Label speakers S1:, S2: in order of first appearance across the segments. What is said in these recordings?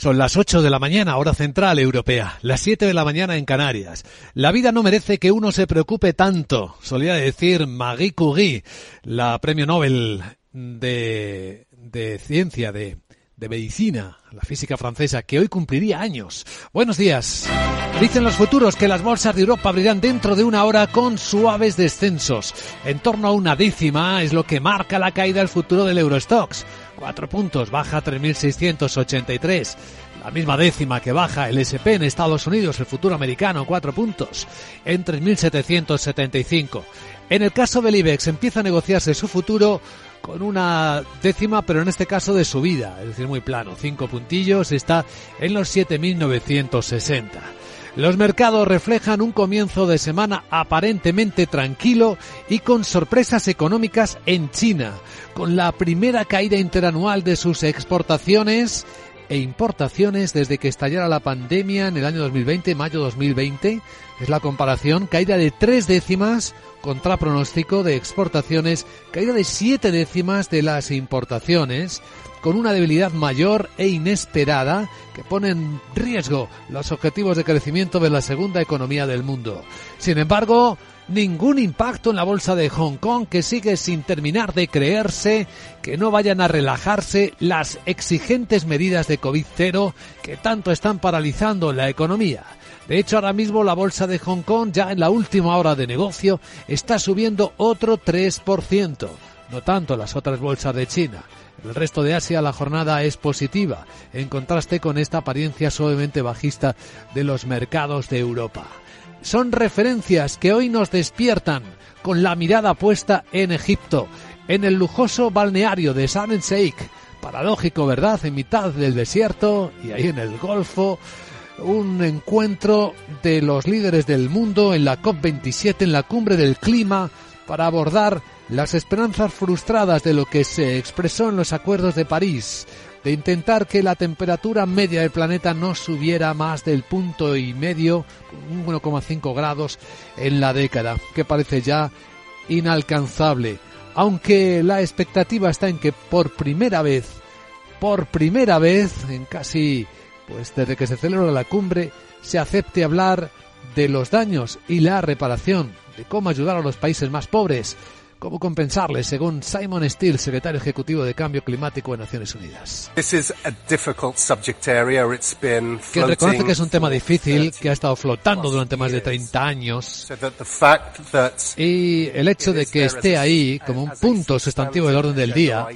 S1: Son las 8 de la mañana, hora central europea, las 7 de la mañana en Canarias. La vida no merece que uno se preocupe tanto, solía decir Marie Curie, la premio Nobel de, de ciencia, de, de medicina, la física francesa, que hoy cumpliría años. Buenos días. Dicen los futuros que las bolsas de Europa abrirán dentro de una hora con suaves descensos. En torno a una décima es lo que marca la caída del futuro del Eurostox. Cuatro puntos, baja 3.683. La misma décima que baja el SP en Estados Unidos, el futuro americano, cuatro puntos, en 3.775. En el caso del IBEX empieza a negociarse su futuro con una décima, pero en este caso de subida, es decir, muy plano, cinco puntillos, está en los 7.960. Los mercados reflejan un comienzo de semana aparentemente tranquilo y con sorpresas económicas en China, con la primera caída interanual de sus exportaciones e importaciones desde que estallara la pandemia en el año 2020, mayo 2020. Es la comparación, caída de tres décimas contra pronóstico de exportaciones, caída de siete décimas de las importaciones con una debilidad mayor e inesperada que pone en riesgo los objetivos de crecimiento de la segunda economía del mundo. Sin embargo, ningún impacto en la bolsa de Hong Kong que sigue sin terminar de creerse que no vayan a relajarse las exigentes medidas de COVID-0 que tanto están paralizando la economía. De hecho, ahora mismo la bolsa de Hong Kong, ya en la última hora de negocio, está subiendo otro 3%, no tanto las otras bolsas de China. El resto de Asia la jornada es positiva, en contraste con esta apariencia suavemente bajista de los mercados de Europa. Son referencias que hoy nos despiertan con la mirada puesta en Egipto, en el lujoso balneario de Sharm el Sheikh. Paradójico, ¿verdad? En mitad del desierto y ahí en el Golfo, un encuentro de los líderes del mundo en la COP27, en la cumbre del clima, para abordar las esperanzas frustradas de lo que se expresó en los acuerdos de París, de intentar que la temperatura media del planeta no subiera más del punto y medio, 1,5 grados en la década, que parece ya inalcanzable. Aunque la expectativa está en que por primera vez, por primera vez, en casi, pues desde que se celebra la cumbre, se acepte hablar de los daños y la reparación, de cómo ayudar a los países más pobres, cómo compensarles, según Simon Steele, secretario ejecutivo de Cambio Climático de Naciones Unidas. Que reconoce que es un tema difícil, que ha estado flotando durante más de 30 años, y el hecho de que esté ahí como un punto sustantivo del orden del día,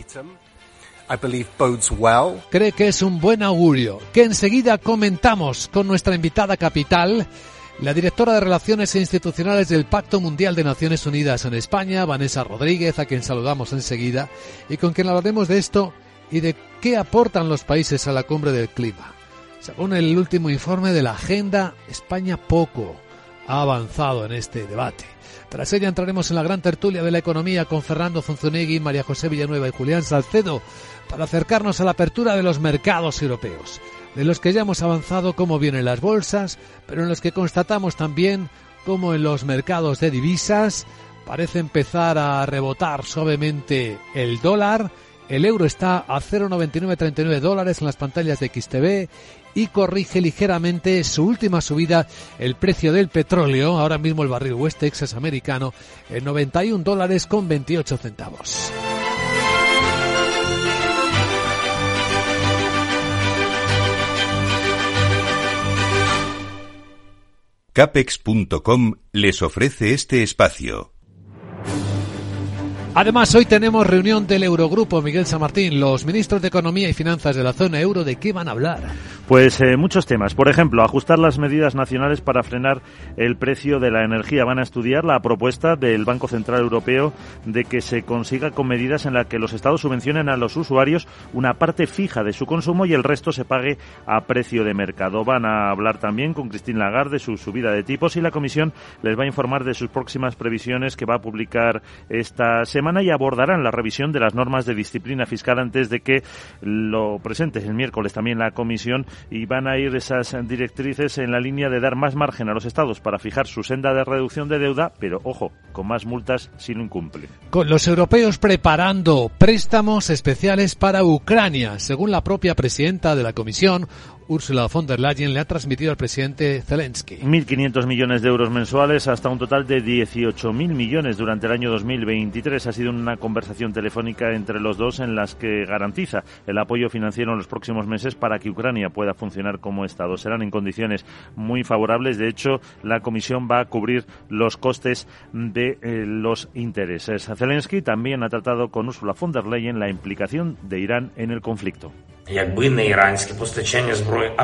S1: cree que es un buen augurio, que enseguida comentamos con nuestra invitada capital, la directora de Relaciones Institucionales del Pacto Mundial de Naciones Unidas en España, Vanessa Rodríguez, a quien saludamos enseguida, y con quien hablaremos de esto y de qué aportan los países a la cumbre del clima. Según el último informe de la Agenda, España poco ha avanzado en este debate. Tras ella entraremos en la gran tertulia de la economía con Fernando Zunzunegui, María José Villanueva y Julián Salcedo para acercarnos a la apertura de los mercados europeos de los que ya hemos avanzado cómo vienen las bolsas, pero en los que constatamos también cómo en los mercados de divisas parece empezar a rebotar suavemente el dólar. El euro está a 0,9939 dólares en las pantallas de XTV y corrige ligeramente su última subida el precio del petróleo, ahora mismo el barril West Texas americano, en 91 dólares con 28 centavos.
S2: Capex.com les ofrece este espacio.
S1: Además, hoy tenemos reunión del Eurogrupo, Miguel San Martín. Los ministros de Economía y Finanzas de la zona euro, ¿de qué van a hablar?
S3: Pues eh, muchos temas. Por ejemplo, ajustar las medidas nacionales para frenar el precio de la energía. Van a estudiar la propuesta del Banco Central Europeo de que se consiga con medidas en las que los estados subvencionen a los usuarios una parte fija de su consumo y el resto se pague a precio de mercado. Van a hablar también con Christine Lagarde de su subida de tipos y la Comisión les va a informar de sus próximas previsiones que va a publicar esta semana y abordarán la revisión de las normas de disciplina fiscal antes de que lo presente el miércoles también la Comisión y van a ir esas directrices en la línea de dar más margen a los estados para fijar su senda de reducción de deuda, pero ojo, con más multas si no incumple.
S1: Con los europeos preparando préstamos especiales para Ucrania, según la propia presidenta de la Comisión, Ursula von der Leyen le ha transmitido al presidente Zelensky.
S3: 1.500 millones de euros mensuales hasta un total de 18.000 millones durante el año 2023. Ha sido una conversación telefónica entre los dos en las que garantiza el apoyo financiero en los próximos meses para que Ucrania pueda funcionar como Estado. Serán en condiciones muy favorables. De hecho, la Comisión va a cubrir los costes de eh, los intereses. Zelensky también ha tratado con Ursula von der Leyen la implicación de Irán en el conflicto.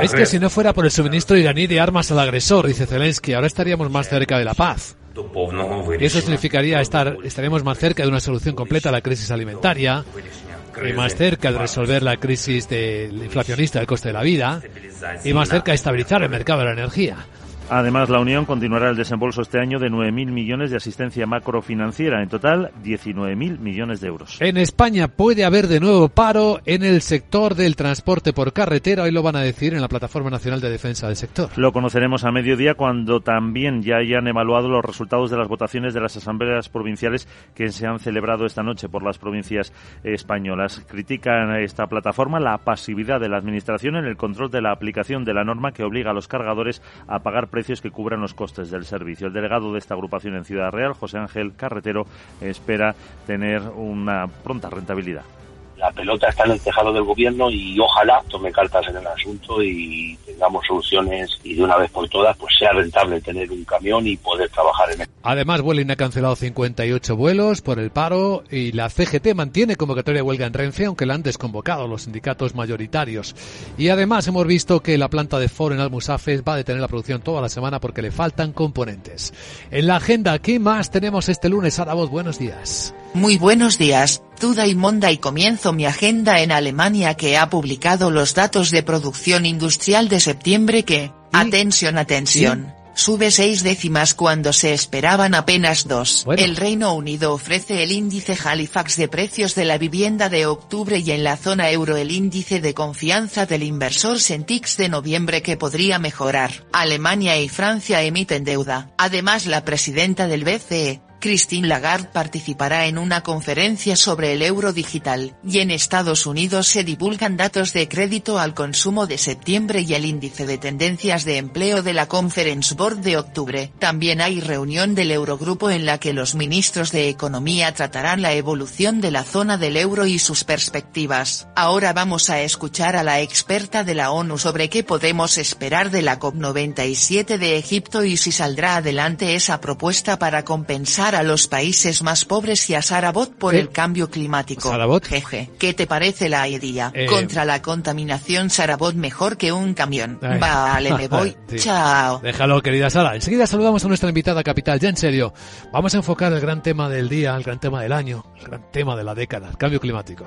S1: Es que si no fuera por el suministro iraní de armas al agresor, dice Zelensky, ahora estaríamos más cerca de la paz. Y eso significaría estar, estaríamos más cerca de una solución completa a la crisis alimentaria, y más cerca de resolver la crisis inflacionista del coste de la vida, y más cerca de estabilizar el mercado de la energía.
S3: Además, la Unión continuará el desembolso este año de 9.000 millones de asistencia macrofinanciera. En total, 19.000 millones de euros.
S1: En España puede haber de nuevo paro en el sector del transporte por carretera. Hoy lo van a decir en la Plataforma Nacional de Defensa del Sector.
S3: Lo conoceremos a mediodía cuando también ya hayan evaluado los resultados de las votaciones de las asambleas provinciales que se han celebrado esta noche por las provincias españolas. Critican esta plataforma la pasividad de la Administración en el control de la aplicación de la norma que obliga a los cargadores a pagar precios precios que cubran los costes del servicio. El delegado de esta agrupación en Ciudad Real, José Ángel Carretero, espera tener una pronta rentabilidad
S4: la pelota está en el tejado del gobierno y ojalá tome cartas en el asunto y tengamos soluciones y de una vez por todas pues sea rentable tener un camión y poder trabajar en él.
S1: Además, Vueling ha cancelado 58 vuelos por el paro y la CGT mantiene convocatoria de huelga en Renfe, aunque la han desconvocado los sindicatos mayoritarios. Y además hemos visto que la planta de Ford en Almusafes va a detener la producción toda la semana porque le faltan componentes. En la agenda, ¿qué más tenemos este lunes? A voz, buenos días.
S5: Muy buenos días, Tuda y Monda y comienzo mi agenda en Alemania que ha publicado los datos de producción industrial de septiembre que, atención, atención. Sube seis décimas cuando se esperaban apenas dos. El Reino Unido ofrece el índice Halifax de precios de la vivienda de octubre y en la zona euro el índice de confianza del inversor Sentix de noviembre que podría mejorar. Alemania y Francia emiten deuda. Además la presidenta del BCE, Christine Lagarde participará en una conferencia sobre el euro digital, y en Estados Unidos se divulgan datos de crédito al consumo de septiembre y el índice de tendencias de empleo de la Conference Board de octubre. También hay reunión del Eurogrupo en la que los ministros de Economía tratarán la evolución de la zona del euro y sus perspectivas. Ahora vamos a escuchar a la experta de la ONU sobre qué podemos esperar de la COP97 de Egipto y si saldrá adelante esa propuesta para compensar a los países más pobres y a Sarabot por el cambio climático.
S1: Sarabot.
S5: Jeje, ¿qué te parece la idea?
S1: Eh,
S5: Contra la contaminación Sarabot mejor que un camión. Vale, me voy.
S1: Sí.
S5: Chao.
S1: Déjalo, querida Sara. Enseguida saludamos a nuestra invitada capital. Ya en serio, vamos a enfocar el gran tema del día, el gran tema del año, el gran tema de la década, el cambio climático.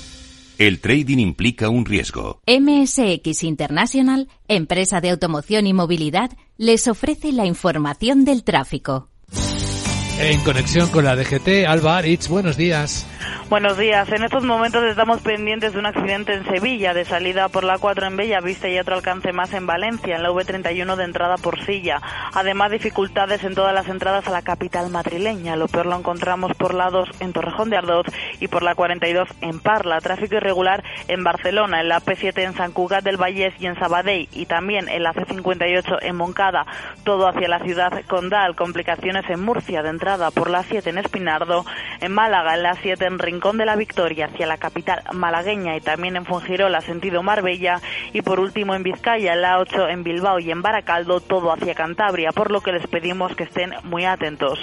S2: El trading implica un riesgo.
S6: MSX International, empresa de automoción y movilidad, les ofrece la información del tráfico.
S1: En conexión con la DGT, Alba Aritz, buenos días.
S7: Buenos días. En estos momentos estamos pendientes de un accidente en Sevilla, de salida por la 4 en Bellavista y otro alcance más en Valencia, en la V31 de entrada por Silla. Además, dificultades en todas las entradas a la capital madrileña. Lo peor lo encontramos por la 2 en Torrejón de Ardoz y por la 42 en Parla. Tráfico irregular en Barcelona, en la P7 en San Cugat del Vallés y en Sabadell y también en la C58 en Moncada. Todo hacia la ciudad condal. Complicaciones en Murcia de entrada por la 7 en Espinardo, en Málaga, en la 7 en Rincón Rincón de la Victoria hacia la capital malagueña y también en Fuengirola sentido Marbella y por último en Vizcaya, en la 8 en Bilbao y en Baracaldo todo hacia Cantabria, por lo que les pedimos que estén muy atentos.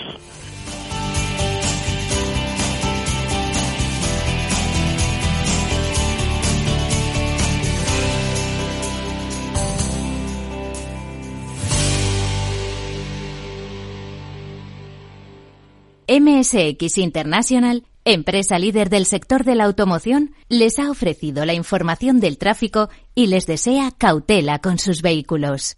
S6: MSX International empresa líder del sector de la automoción, les ha ofrecido la información del tráfico y les desea cautela con sus vehículos.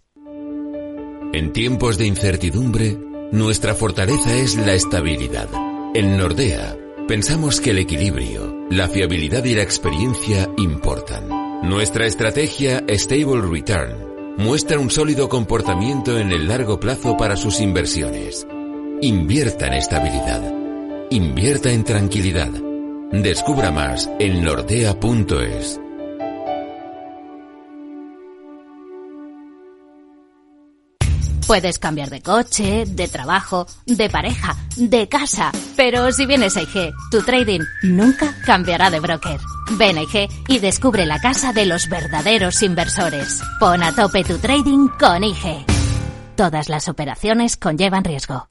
S8: En tiempos de incertidumbre, nuestra fortaleza es la estabilidad. En Nordea, pensamos que el equilibrio, la fiabilidad y la experiencia importan. Nuestra estrategia Stable Return muestra un sólido comportamiento en el largo plazo para sus inversiones. Invierta en estabilidad. Invierta en tranquilidad. Descubra más en nordea.es.
S6: Puedes cambiar de coche, de trabajo, de pareja, de casa, pero si vienes a IG, tu trading nunca cambiará de broker. Ven a IG y descubre la casa de los verdaderos inversores. Pon a tope tu trading con IG. Todas las operaciones conllevan riesgo.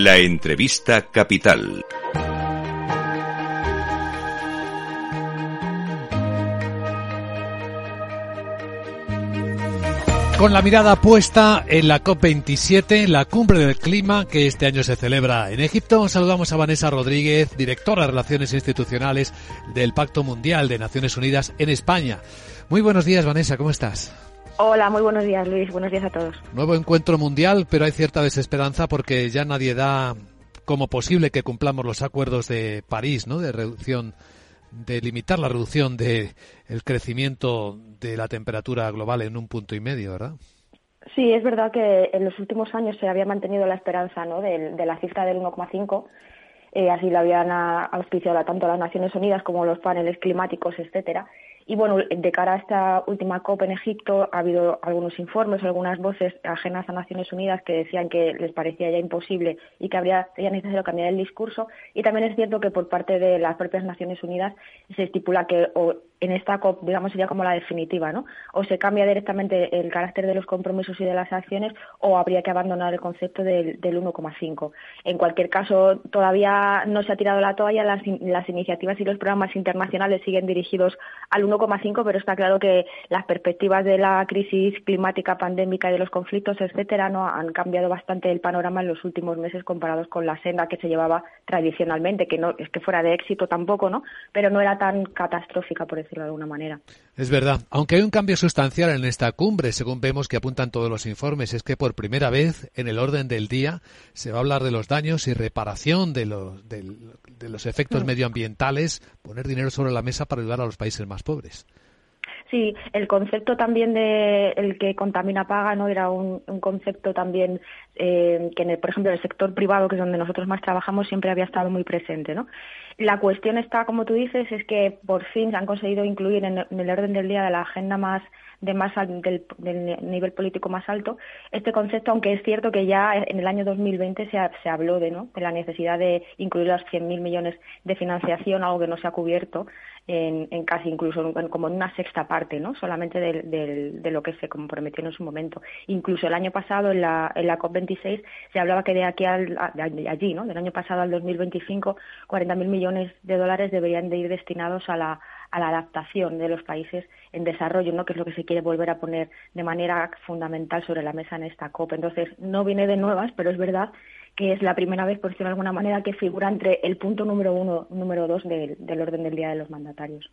S2: La entrevista capital.
S1: Con la mirada puesta en la COP27, la cumbre del clima que este año se celebra en Egipto, saludamos a Vanessa Rodríguez, directora de Relaciones Institucionales del Pacto Mundial de Naciones Unidas en España. Muy buenos días, Vanessa, ¿cómo estás?
S9: Hola, muy buenos días, Luis. Buenos días a todos.
S1: Nuevo encuentro mundial, pero hay cierta desesperanza porque ya nadie da como posible que cumplamos los acuerdos de París, ¿no? De reducción, de limitar la reducción de el crecimiento de la temperatura global en un punto y medio, ¿verdad?
S9: Sí, es verdad que en los últimos años se había mantenido la esperanza, ¿no? De, de la cifra del 1,5. Eh, así la habían auspiciado tanto las Naciones Unidas como los paneles climáticos, etcétera y bueno, de cara a esta última COP en Egipto ha habido algunos informes, algunas voces ajenas a Naciones Unidas que decían que les parecía ya imposible y que habría ya necesario cambiar el discurso. Y también es cierto que por parte de las propias Naciones Unidas se estipula que o en esta COP, digamos, sería como la definitiva, ¿no? O se cambia directamente el carácter de los compromisos y de las acciones o habría que abandonar el concepto del, del 1,5. En cualquier caso, todavía no se ha tirado la toalla, las, las iniciativas y los programas internacionales siguen dirigidos al 1,5, pero está claro que las perspectivas de la crisis climática, pandémica y de los conflictos, etcétera, no han cambiado bastante el panorama en los últimos meses comparados con la senda que se llevaba tradicionalmente, que no es que fuera de éxito tampoco, ¿no? Pero no era tan catastrófica, por decirlo de alguna manera.
S1: Es verdad, aunque hay un cambio sustancial en esta cumbre, según vemos que apuntan todos los informes, es que por primera vez en el orden del día se va a hablar de los daños y reparación de los, de, los efectos mm. medioambientales, poner dinero sobre la mesa para ayudar a los países más pobres.
S9: Sí, el concepto también de el que contamina paga no era un, concepto también eh, que, en por ejemplo, en el sector privado, que es donde nosotros más trabajamos, siempre había estado muy presente, ¿no? La cuestión está, como tú dices, es que por fin se han conseguido incluir en, el orden del día de la agenda más de más del, nivel político más alto este concepto, aunque es cierto que ya en el año 2020 se, se habló de, ¿no? de la necesidad de incluir los 100.000 millones de financiación, algo que no se ha cubierto en, casi incluso como en una sexta parte, ¿no? Solamente de, lo que se comprometió en su momento. Incluso el año pasado en la, en la COP26 se hablaba que de aquí al, allí, ¿no? Del año pasado al 2025, 40.000 millones de dólares deberían de ir destinados a la, a la adaptación de los países en desarrollo, ¿no? que es lo que se quiere volver a poner de manera fundamental sobre la mesa en esta COP. Entonces, no viene de nuevas, pero es verdad que es la primera vez, por decirlo de alguna manera, que figura entre el punto número uno, número dos del, del orden del día de los mandatarios.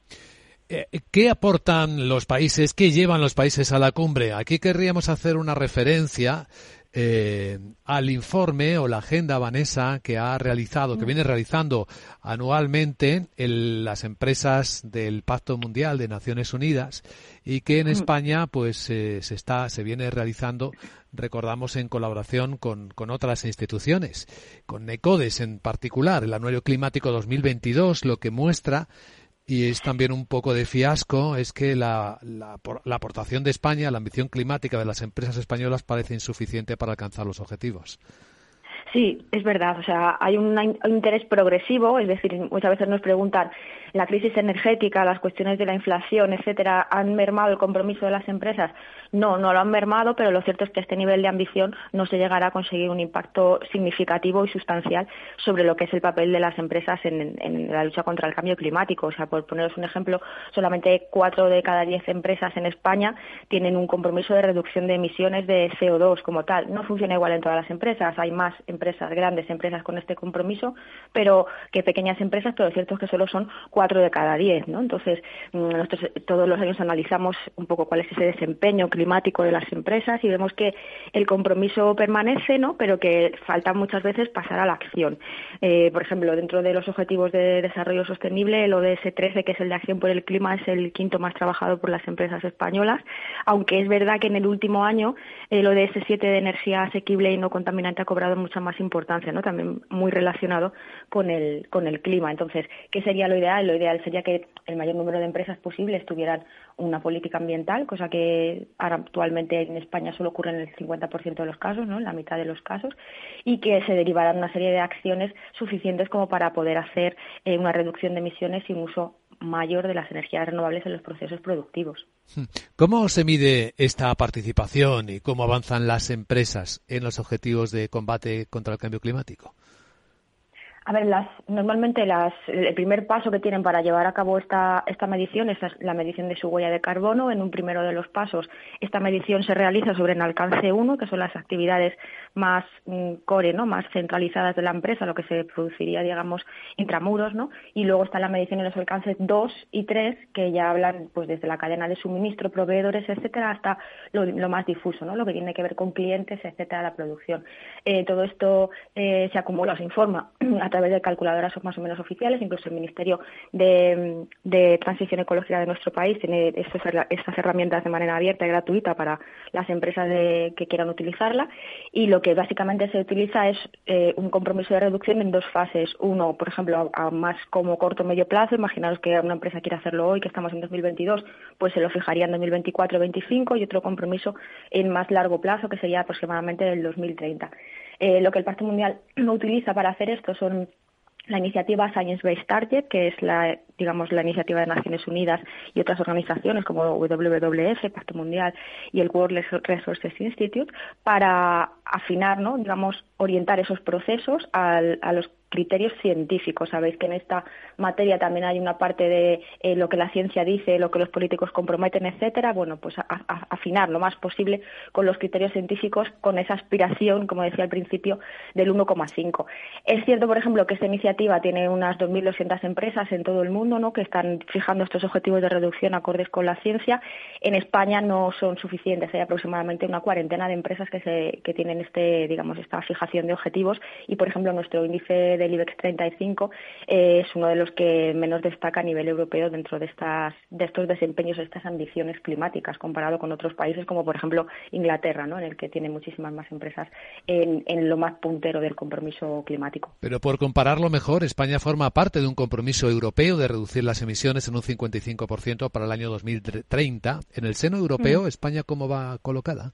S1: Eh, ¿Qué aportan los países? ¿Qué llevan los países a la cumbre? Aquí querríamos hacer una referencia eh, al informe o la agenda Vanessa que ha realizado, que viene realizando anualmente las empresas del Pacto Mundial de Naciones Unidas y que en España pues eh, se está se viene realizando recordamos en colaboración con, con otras instituciones con NECODES en particular el anuario climático 2022 lo que muestra y es también un poco de fiasco, es que la, la, la, aportación de España, la ambición climática de las empresas españolas parece insuficiente para alcanzar los objetivos.
S9: Sí, es verdad. O sea, hay un, interés progresivo, es decir, muchas veces nos preguntan, la crisis energética, las cuestiones de la inflación, etcétera, ¿han mermado el compromiso de las empresas? No, no lo han mermado, pero lo cierto es que este nivel de ambición no se llegará a conseguir un impacto significativo y sustancial sobre lo que es el papel de las empresas en, en la lucha contra el cambio climático. O sea, por poneros un ejemplo, solamente cuatro de cada diez empresas en España tienen un compromiso de reducción de emisiones de CO2 como tal. No funciona igual en todas las empresas. Hay más empresas, grandes empresas con este compromiso, pero que pequeñas empresas, pero lo cierto es que solo son cuatro de cada diez, ¿no? Entonces, mm, nosotros todos los años analizamos un poco cuál es ese desempeño climático de las empresas y vemos que el compromiso permanece, ¿no? Pero que falta muchas veces pasar a la acción. Eh, por ejemplo, dentro de los objetivos de desarrollo sostenible, el ODS 13, que es el de acción por el clima, es el quinto más trabajado por las empresas españolas, aunque es verdad que en el último año el ODS 7 de energía asequible y no contaminante ha cobrado mucha más importancia, ¿no? También muy relacionado con el, con el clima. Entonces, ¿qué sería lo ideal? Ideal sería que el mayor número de empresas posibles tuvieran una política ambiental, cosa que actualmente en España solo ocurre en el 50% de los casos, ¿no? En la mitad de los casos, y que se derivaran una serie de acciones suficientes como para poder hacer eh, una reducción de emisiones y un uso mayor de las energías renovables en los procesos productivos.
S1: ¿Cómo se mide esta participación y cómo avanzan las empresas en los objetivos de combate contra el cambio climático?
S9: A ver, las, normalmente las, el primer paso que tienen para llevar a cabo esta, esta medición es la medición de su huella de carbono. En un primero de los pasos, esta medición se realiza sobre el alcance 1, que son las actividades más mm, core, ¿no? más centralizadas de la empresa, lo que se produciría, digamos, intramuros, ¿no? Y luego está la medición en los alcances 2 y 3, que ya hablan pues desde la cadena de suministro, proveedores, etcétera, hasta lo, más difuso, ¿no? Lo que tiene que ver con clientes, etcétera, la producción. Eh, todo esto eh, se acumula, se informa a través de calculadoras más o menos oficiales, incluso el Ministerio de, Transición Ecológica de nuestro país tiene estas herramientas de manera abierta y gratuita para las empresas que quieran utilizarla y lo que básicamente se utiliza es eh, un compromiso de reducción en dos fases. Uno, por ejemplo, a, más como corto o medio plazo, imaginaros que una empresa quiere hacerlo hoy, que estamos en 2022, pues se lo fijaría en 2024-2025 y otro compromiso en más largo plazo, que sería aproximadamente el 2030. Eh, lo que el Pacto Mundial utiliza para hacer esto son la iniciativa Science Based Target, que es la, digamos, la iniciativa de Naciones Unidas y otras organizaciones como WWF, Pacto Mundial y el World Resources Institute, para afinar, ¿no? digamos, orientar esos procesos a los criterios científicos. Sabéis que en esta materia también hay una parte de eh, lo que la ciencia dice, lo que los políticos comprometen, etcétera. Bueno, pues afinar lo más posible con los criterios científicos, con esa aspiración, como decía al principio, del 1,5. Es cierto, por ejemplo, que esta iniciativa tiene unas 2.200 empresas en todo el mundo, ¿no? Que están fijando estos objetivos de reducción acordes con la ciencia. En España no son suficientes. Hay aproximadamente una cuarentena de empresas que se que tienen este, digamos, esta fijación de objetivos y, por ejemplo, nuestro índice de del IBEX 35 eh, es uno de los que menos destaca a nivel europeo dentro de, estas, de estos desempeños, estas ambiciones climáticas, comparado con otros países como, por ejemplo, Inglaterra, ¿no? en el que tiene muchísimas más empresas en, en lo más puntero del compromiso climático.
S1: Pero por compararlo mejor, España forma parte de un compromiso europeo de reducir las emisiones en un 55% para el año 2030. En el seno europeo, mm. ¿España cómo va colocada?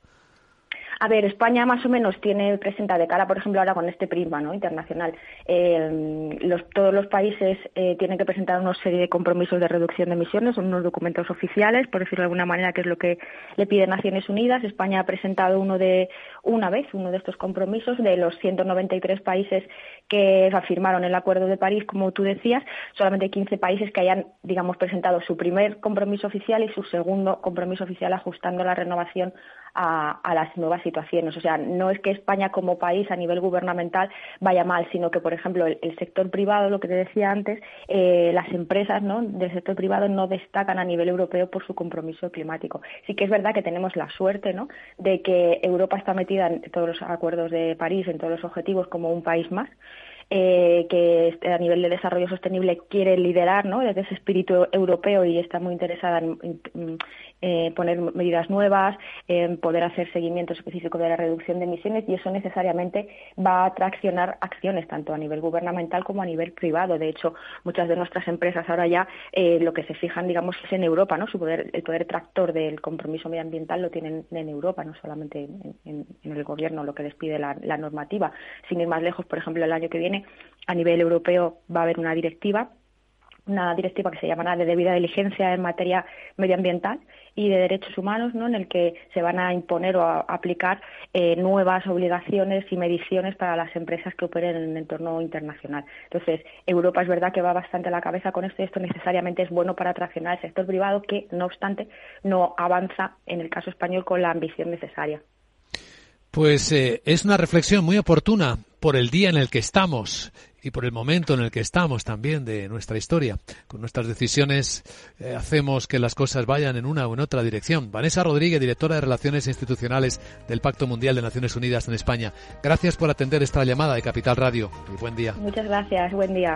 S9: A ver, España más o menos tiene presenta de cara, por ejemplo, ahora con este prisma ¿no? internacional. Eh, todos los países eh, tienen que presentar una serie de compromisos de reducción de emisiones, son unos documentos oficiales, por decirlo de alguna manera, que es lo que le pide Naciones Unidas. España ha presentado uno de una vez uno de estos compromisos de los 193 países que afirmaron el Acuerdo de París, como tú decías, solamente 15 países que hayan, digamos, presentado su primer compromiso oficial y su segundo compromiso oficial ajustando la renovación a, las nuevas situaciones. O sea, no es que España como país a nivel gubernamental vaya mal, sino que, por ejemplo, el, sector privado, lo que te decía antes, eh, las empresas ¿no? del sector privado no destacan a nivel europeo por su compromiso climático. Sí que es verdad que tenemos la suerte ¿no? de que Europa está metida en todos los acuerdos de París, en todos los objetivos como un país más. Eh, que a nivel de desarrollo sostenible quiere liderar, ¿no? Desde ese espíritu europeo y está muy interesada en, eh, poner medidas nuevas, en poder hacer seguimiento específico de la reducción de emisiones y eso necesariamente va a traccionar acciones tanto a nivel gubernamental como a nivel privado. De hecho, muchas de nuestras empresas ahora ya eh, lo que se fijan, digamos, es en Europa, ¿no? Su poder, el poder tractor del compromiso medioambiental lo tienen en Europa, no solamente en, el gobierno, lo que les pide la, la normativa. Sin ir más lejos, por ejemplo, el año que viene a nivel europeo va a haber una directiva una directiva que se llamará de debida diligencia en materia medioambiental y de derechos humanos, ¿no? en el que se van a imponer o a aplicar eh, nuevas obligaciones y mediciones para las empresas que operen en el entorno internacional. Entonces, Europa es verdad que va bastante a la cabeza con esto y esto necesariamente es bueno para atraccionar al sector privado que, no obstante, no avanza en el caso español con la ambición necesaria.
S1: Pues eh, es una reflexión muy oportuna por el día en el que estamos y por el momento en el que estamos también de nuestra historia. Con nuestras decisiones eh, hacemos que las cosas vayan en una o en otra dirección. Vanessa Rodríguez, directora de Relaciones Institucionales del Pacto Mundial de Naciones Unidas en España. Gracias por atender esta llamada de Capital Radio buen día.
S9: Muchas gracias, buen día.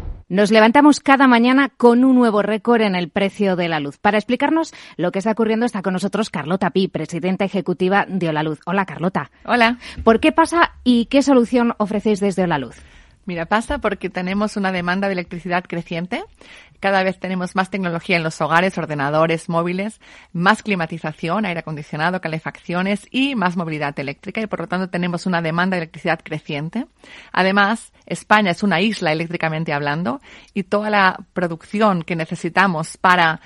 S6: Nos levantamos cada mañana con un nuevo récord en el precio de la luz. Para explicarnos lo que está ocurriendo está con nosotros Carlota Pi, presidenta ejecutiva de Olaluz. Hola, Carlota.
S10: Hola.
S6: ¿Por qué pasa y qué solución ofrecéis desde Olaluz?
S10: Mira, pasa porque tenemos una demanda de electricidad creciente. Cada vez tenemos más tecnología en los hogares, ordenadores, móviles, más climatización, aire acondicionado, calefacciones y más movilidad eléctrica y por lo tanto tenemos una demanda de electricidad creciente. Además, España es una isla eléctricamente hablando y toda la producción que necesitamos para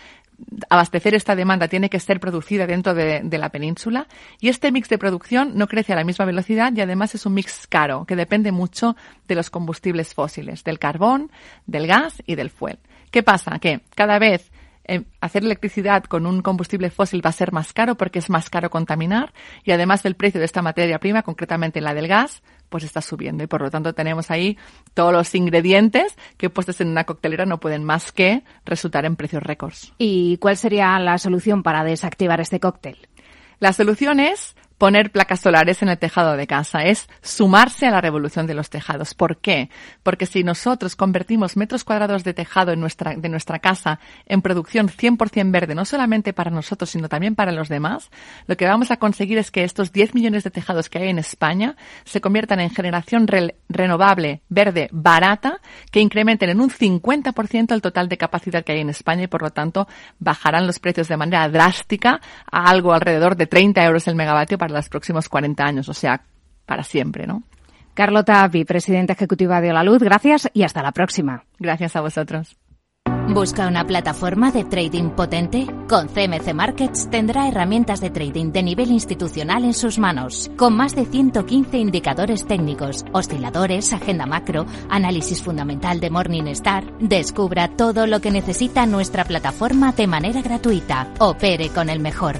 S10: abastecer esta demanda tiene que ser producida dentro de, la península y este mix de producción no crece a la misma velocidad y además es un mix caro que depende mucho de los combustibles fósiles, del carbón, del gas y del fuel. ¿Qué pasa? Que cada vez eh, hacer electricidad con un combustible fósil va a ser más caro porque es más caro contaminar y además el precio de esta materia prima, concretamente la del gas, pues está subiendo y por lo tanto tenemos ahí todos los ingredientes que puestos en una coctelera no pueden más que resultar en precios récords.
S6: ¿Y cuál sería la solución para desactivar este cóctel?
S10: La solución es poner placas solares en el tejado de casa, es sumarse a la revolución de los tejados. ¿Por qué? Porque si nosotros convertimos metros cuadrados de tejado en nuestra, de nuestra casa en producción 100% verde, no solamente para nosotros, sino también para los demás, lo que vamos a conseguir es que estos 10 millones de tejados que hay en España se conviertan en generación renovable, verde, barata, que incrementen en un 50% el total de capacidad que hay en España y por lo tanto bajarán los precios de manera drástica a algo alrededor de 30 euros el megavatio para los próximos 40 años, o sea, para siempre, ¿no?
S6: Carlota presidenta ejecutiva de La Luz, gracias y hasta la próxima.
S10: Gracias a vosotros.
S6: ¿Busca una plataforma de trading potente? Con CMC Markets tendrá herramientas de trading de nivel institucional en sus manos, con más de 115 indicadores técnicos, osciladores, agenda macro, análisis fundamental de Morningstar. Descubra todo lo que necesita nuestra plataforma de manera gratuita. Opere con el mejor.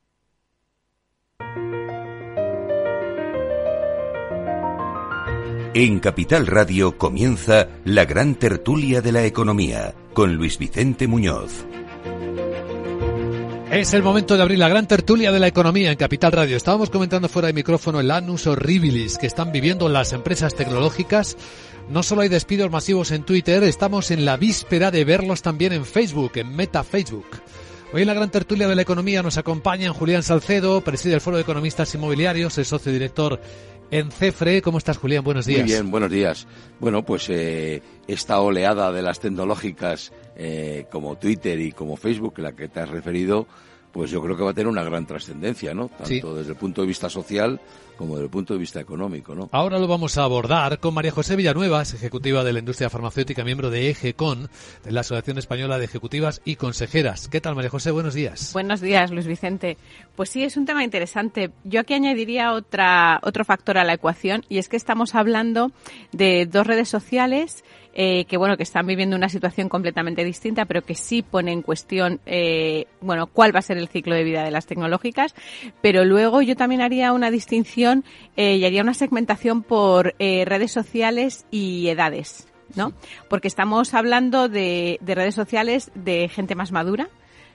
S2: En Capital Radio comienza la gran tertulia de la economía con Luis Vicente Muñoz.
S1: Es el momento de abrir la gran tertulia de la economía en Capital Radio. Estábamos comentando fuera de micrófono el anus horribilis que están viviendo las empresas tecnológicas. No solo hay despidos masivos en Twitter, estamos en la víspera de verlos también en Facebook, en Meta Facebook. Hoy en la gran tertulia de la economía nos acompañan Julián Salcedo, preside el Foro de Economistas Inmobiliarios, es socio director en Cefre. ¿Cómo estás, Julián? Buenos días.
S11: Muy bien, buenos días. Bueno, pues eh, esta oleada de las tecnológicas eh, como Twitter y como Facebook, la que te has referido, pues yo creo que va a tener una gran trascendencia, ¿no? Tanto desde el punto de vista social como desde el punto de vista económico, ¿no?
S1: Ahora lo vamos a abordar con María José Villanuevas, ejecutiva de la industria farmacéutica, miembro de EGECON, de la Asociación Española de Ejecutivas y Consejeras. ¿Qué tal, María José? Buenos días.
S12: Buenos días, Luis Vicente. Pues sí, es un tema interesante. Yo aquí añadiría otra, otro factor a la ecuación y es que estamos hablando de dos redes sociales eh, que bueno que están viviendo una situación completamente distinta, pero que sí pone en cuestión eh, bueno cuál va a ser el ciclo de vida de las tecnológicas. Pero luego yo también haría una distinción eh, y haría una segmentación por redes sociales y edades. ¿no? Porque estamos hablando de, de redes sociales de gente más madura,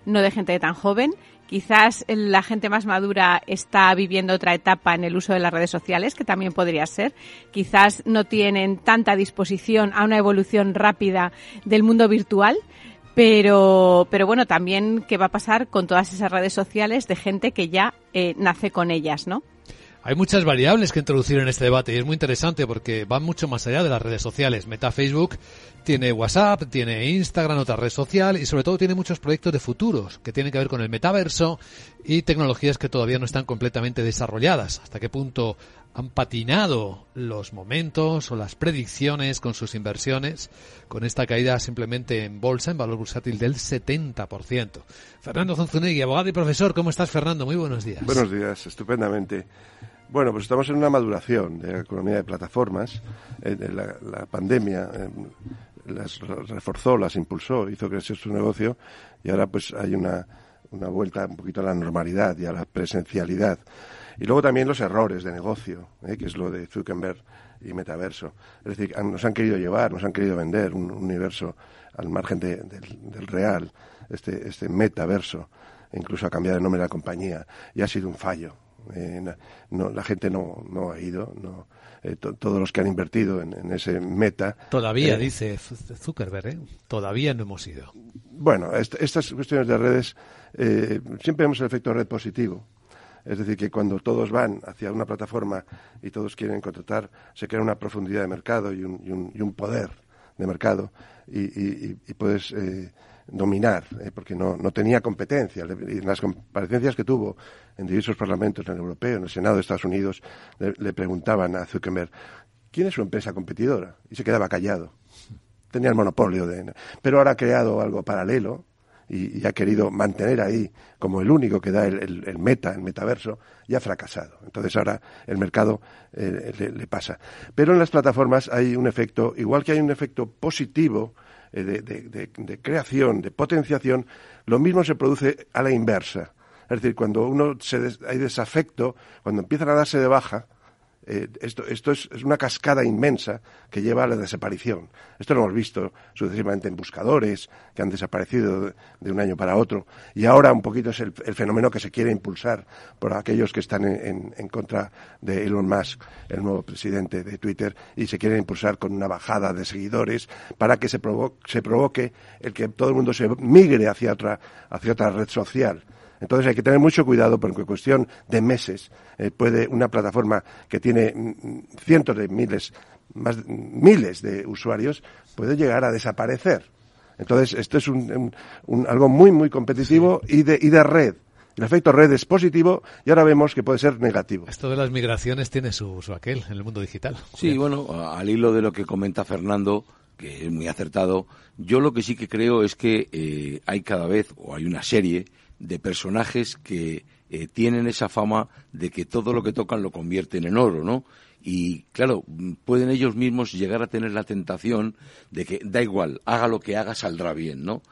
S12: no de gente tan joven Quizás la gente más madura está viviendo otra etapa en el uso de las redes sociales, que también podría ser. Quizás no tienen tanta disposición a una evolución rápida del mundo virtual. Pero, pero bueno, también qué va a pasar con todas esas redes sociales de gente que ya eh, nace con ellas, ¿no?
S1: Hay muchas variables que introducir en este debate y es muy interesante porque van mucho más allá de las redes sociales. Meta Facebook tiene WhatsApp, tiene Instagram, otra red social y sobre todo tiene muchos proyectos de futuros que tienen que ver con el metaverso y tecnologías que todavía no están completamente desarrolladas. ¿Hasta qué punto han patinado los momentos o las predicciones con sus inversiones con esta caída simplemente en bolsa, en valor bursátil del 70%. Fernando Zonzunegui, abogado y profesor, ¿cómo estás Fernando? Muy buenos días.
S13: Buenos días, estupendamente. Bueno, pues estamos en una maduración de la economía de plataformas. Eh, la, pandemia eh, las reforzó, las impulsó, hizo crecer su negocio y ahora pues hay una, una vuelta un poquito a la normalidad y a la presencialidad. Y luego también los errores de negocio, eh, que es lo de Zuckerberg y metaverso. Es decir, nos han querido llevar, nos han querido vender un, universo al margen del, del, real, este, este metaverso, incluso a cambiar el nombre de la compañía, y ha sido un fallo. Eh, no, la gente no, no ha ido, no, eh, todos los que han invertido en, ese meta.
S1: Todavía, eh, dice Zuckerberg, todavía no hemos ido.
S13: Bueno, estas cuestiones de redes, siempre vemos el efecto red positivo. Es decir, que cuando todos van hacia una plataforma y todos quieren contratar, se crea una profundidad de mercado y un, y un, poder de mercado y, puedes dominar, eh, porque no, no tenía competencia. En las comparecencias que tuvo en diversos parlamentos, en el europeo, en el Senado de Estados Unidos, le, preguntaban a Zuckerberg, ¿quién es su empresa competidora? Y se quedaba callado. Tenía el monopolio de... Pero ahora ha creado algo paralelo y, ha querido mantener ahí como el único que da el, meta, el metaverso, y ha fracasado. Entonces ahora el mercado eh, le, pasa. Pero en las plataformas hay un efecto, igual que hay un efecto positivo eh, de, creación, de potenciación, lo mismo se produce a la inversa. Es decir, cuando uno se hay desafecto, cuando empiezan a darse de baja, eh, esto, esto es, una cascada inmensa que lleva a la desaparición. Esto lo hemos visto sucesivamente en buscadores que han desaparecido de, un año para otro y ahora un poquito es el, fenómeno que se quiere impulsar por aquellos que están en, contra de Elon Musk, el nuevo presidente de Twitter, y se quiere impulsar con una bajada de seguidores para que se, se provoque el que todo el mundo se migre hacia otra, hacia otra red social. Entonces hay que tener mucho cuidado porque en cuestión de meses eh, puede una plataforma que tiene mm, cientos de miles, más miles de usuarios, puede llegar a desaparecer. Entonces esto es un, algo muy muy competitivo y de y de red. El efecto red es positivo y ahora vemos que puede ser negativo.
S1: Esto de las migraciones tiene su, aquel en el mundo digital.
S11: Sí, bueno, al hilo de lo que comenta Fernando, que es muy acertado, yo lo que sí que creo es que eh, hay cada vez, o hay una serie de personajes que eh, tienen esa fama de que todo lo que tocan lo convierten en oro, ¿no? Y claro, pueden ellos mismos llegar a tener la tentación de que da igual, haga lo que haga, saldrá bien, ¿no?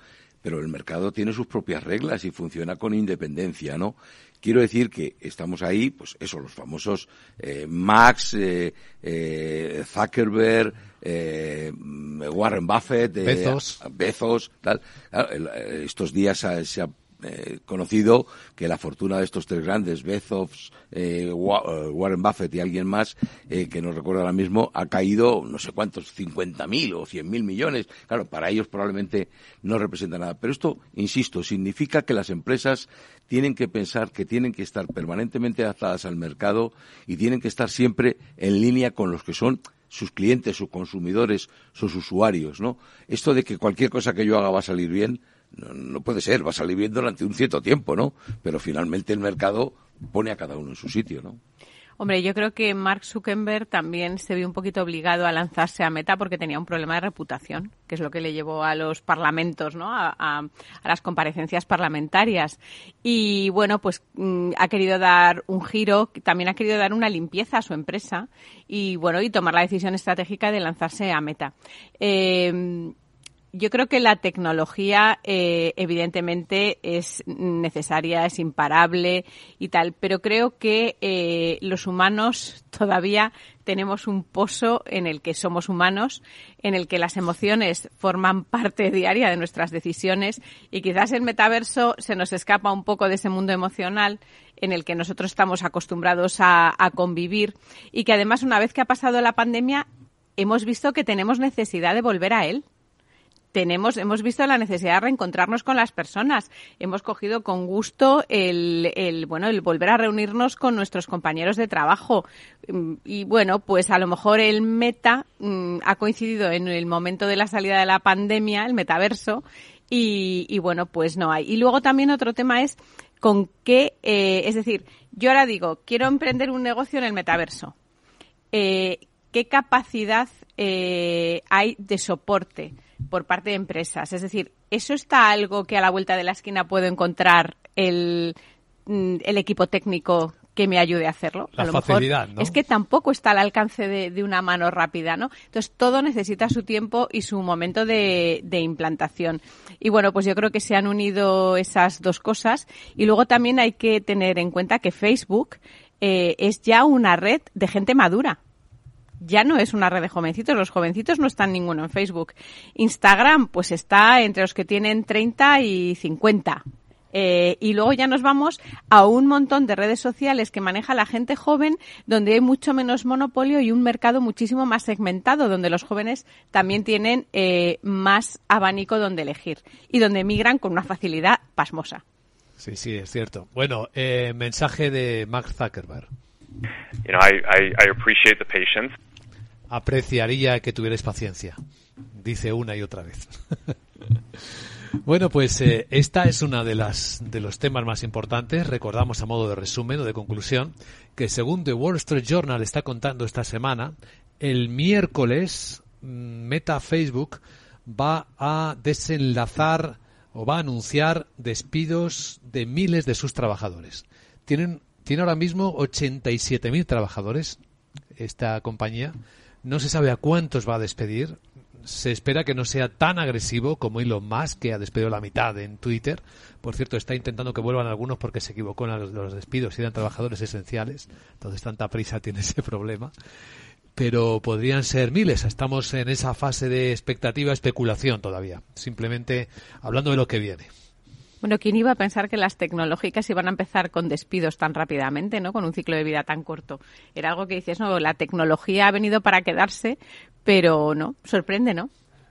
S11: pero el mercado tiene sus propias reglas y funciona con independencia, ¿no? Quiero decir que estamos ahí, pues eso, los famosos eh, Max, eh, eh, Zuckerberg, eh, Warren Buffett, eh,
S1: Bezos.
S11: Bezos, tal. Claro, eh, estos días ha- se ha eh, conocido que la fortuna de estos tres grandes, Bezos, eh, eh, Warren Buffett y alguien más, eh, que no recuerdo ahora mismo, ha caído no sé cuántos, 50.000 o 100.000 millones. Claro, para ellos probablemente no representa nada. Pero esto, insisto, significa que las empresas tienen que pensar que tienen que estar permanentemente adaptadas al mercado y tienen que estar siempre en línea con los que son sus clientes, sus consumidores, sus usuarios, ¿no? Esto de que cualquier cosa que yo haga va a salir bien, no, puede ser, va a salir bien durante un cierto tiempo, ¿no? Pero finalmente el mercado pone a cada uno en su sitio, ¿no?
S12: Hombre, yo creo que Mark Zuckerberg también se vio un poquito obligado a lanzarse a Meta porque tenía un problema de reputación, que es lo que le llevó a los parlamentos, ¿no? A las comparecencias parlamentarias. Y bueno, pues mm, ha querido dar un giro, también ha querido dar una limpieza a su empresa y bueno, y tomar la decisión estratégica de lanzarse a Meta. Eh, yo creo que la tecnología, eh, evidentemente, es necesaria, es imparable y tal, pero creo que eh, los humanos todavía tenemos un pozo en el que somos humanos, en el que las emociones forman parte diaria de nuestras decisiones y quizás el metaverso se nos escapa un poco de ese mundo emocional en el que nosotros estamos acostumbrados a, a convivir y que además una vez que ha pasado la pandemia hemos visto que tenemos necesidad de volver a él tenemos, hemos visto la necesidad de reencontrarnos con las personas. Hemos cogido con gusto el, bueno, el volver a reunirnos con nuestros compañeros de trabajo. Mm, Y bueno, pues a lo mejor el meta mm, ha coincidido en el momento de la salida de la pandemia, el metaverso, y, y bueno, pues no hay. Y luego también otro tema es con qué, eh, es decir, yo ahora digo, quiero emprender un negocio en el metaverso. Eh, ¿Qué capacidad eh, hay de soporte por parte de empresas? Es decir, ¿eso está algo que a la vuelta de la esquina puedo encontrar el, mm, el equipo técnico que me ayude a hacerlo?
S1: La
S12: a lo
S1: facilidad,
S12: mejor
S1: ¿no?
S12: es que tampoco está al alcance de, de una mano rápida, ¿no? Entonces todo necesita su tiempo y su momento de, de implantación. Y bueno, pues yo creo que se han unido esas dos cosas. Y luego también hay que tener en cuenta que Facebook eh, es ya una red de gente madura ya no es una red de jovencitos, los jovencitos no están ninguno en Facebook. Instagram, pues está entre los que tienen 30 y 50. Eh, y luego ya nos vamos a un montón de redes sociales que maneja la gente joven, donde hay mucho menos monopolio y un mercado muchísimo más segmentado, donde los jóvenes también tienen eh, más abanico donde elegir y donde migran con una facilidad pasmosa.
S1: Sí, sí, es cierto. Bueno, eh, mensaje de Mark Zuckerberg. Apreciaría que tuvierais paciencia. Dice una y otra vez. Bueno, pues eh, esta es una de las de los temas más importantes. Recordamos a modo de resumen o de conclusión que según The Wall Street Journal está contando esta semana, el miércoles mm, Meta Facebook va a desenlazar o va a anunciar despidos de miles de sus trabajadores. Tienen tiene ahora mismo 87.000 trabajadores esta compañía. No se sabe a cuántos va a despedir se espera que no sea tan agresivo como Elon Musk, que ha despedido la mitad en Twitter. Por cierto, está intentando que vuelvan algunos porque se equivocó en los, los despidos eran trabajadores esenciales. Entonces, tanta prisa tiene ese problema. Pero podrían ser miles. Estamos en esa fase de expectativa, especulación todavía. Simplemente hablando de lo que viene.
S12: Bueno, ¿quién iba a pensar que las tecnológicas iban a empezar con despidos tan rápidamente, ¿no? Con un ciclo de vida tan corto. Era algo que dices, no, la tecnología ha venido para quedarse, pero no, sorprende, ¿no?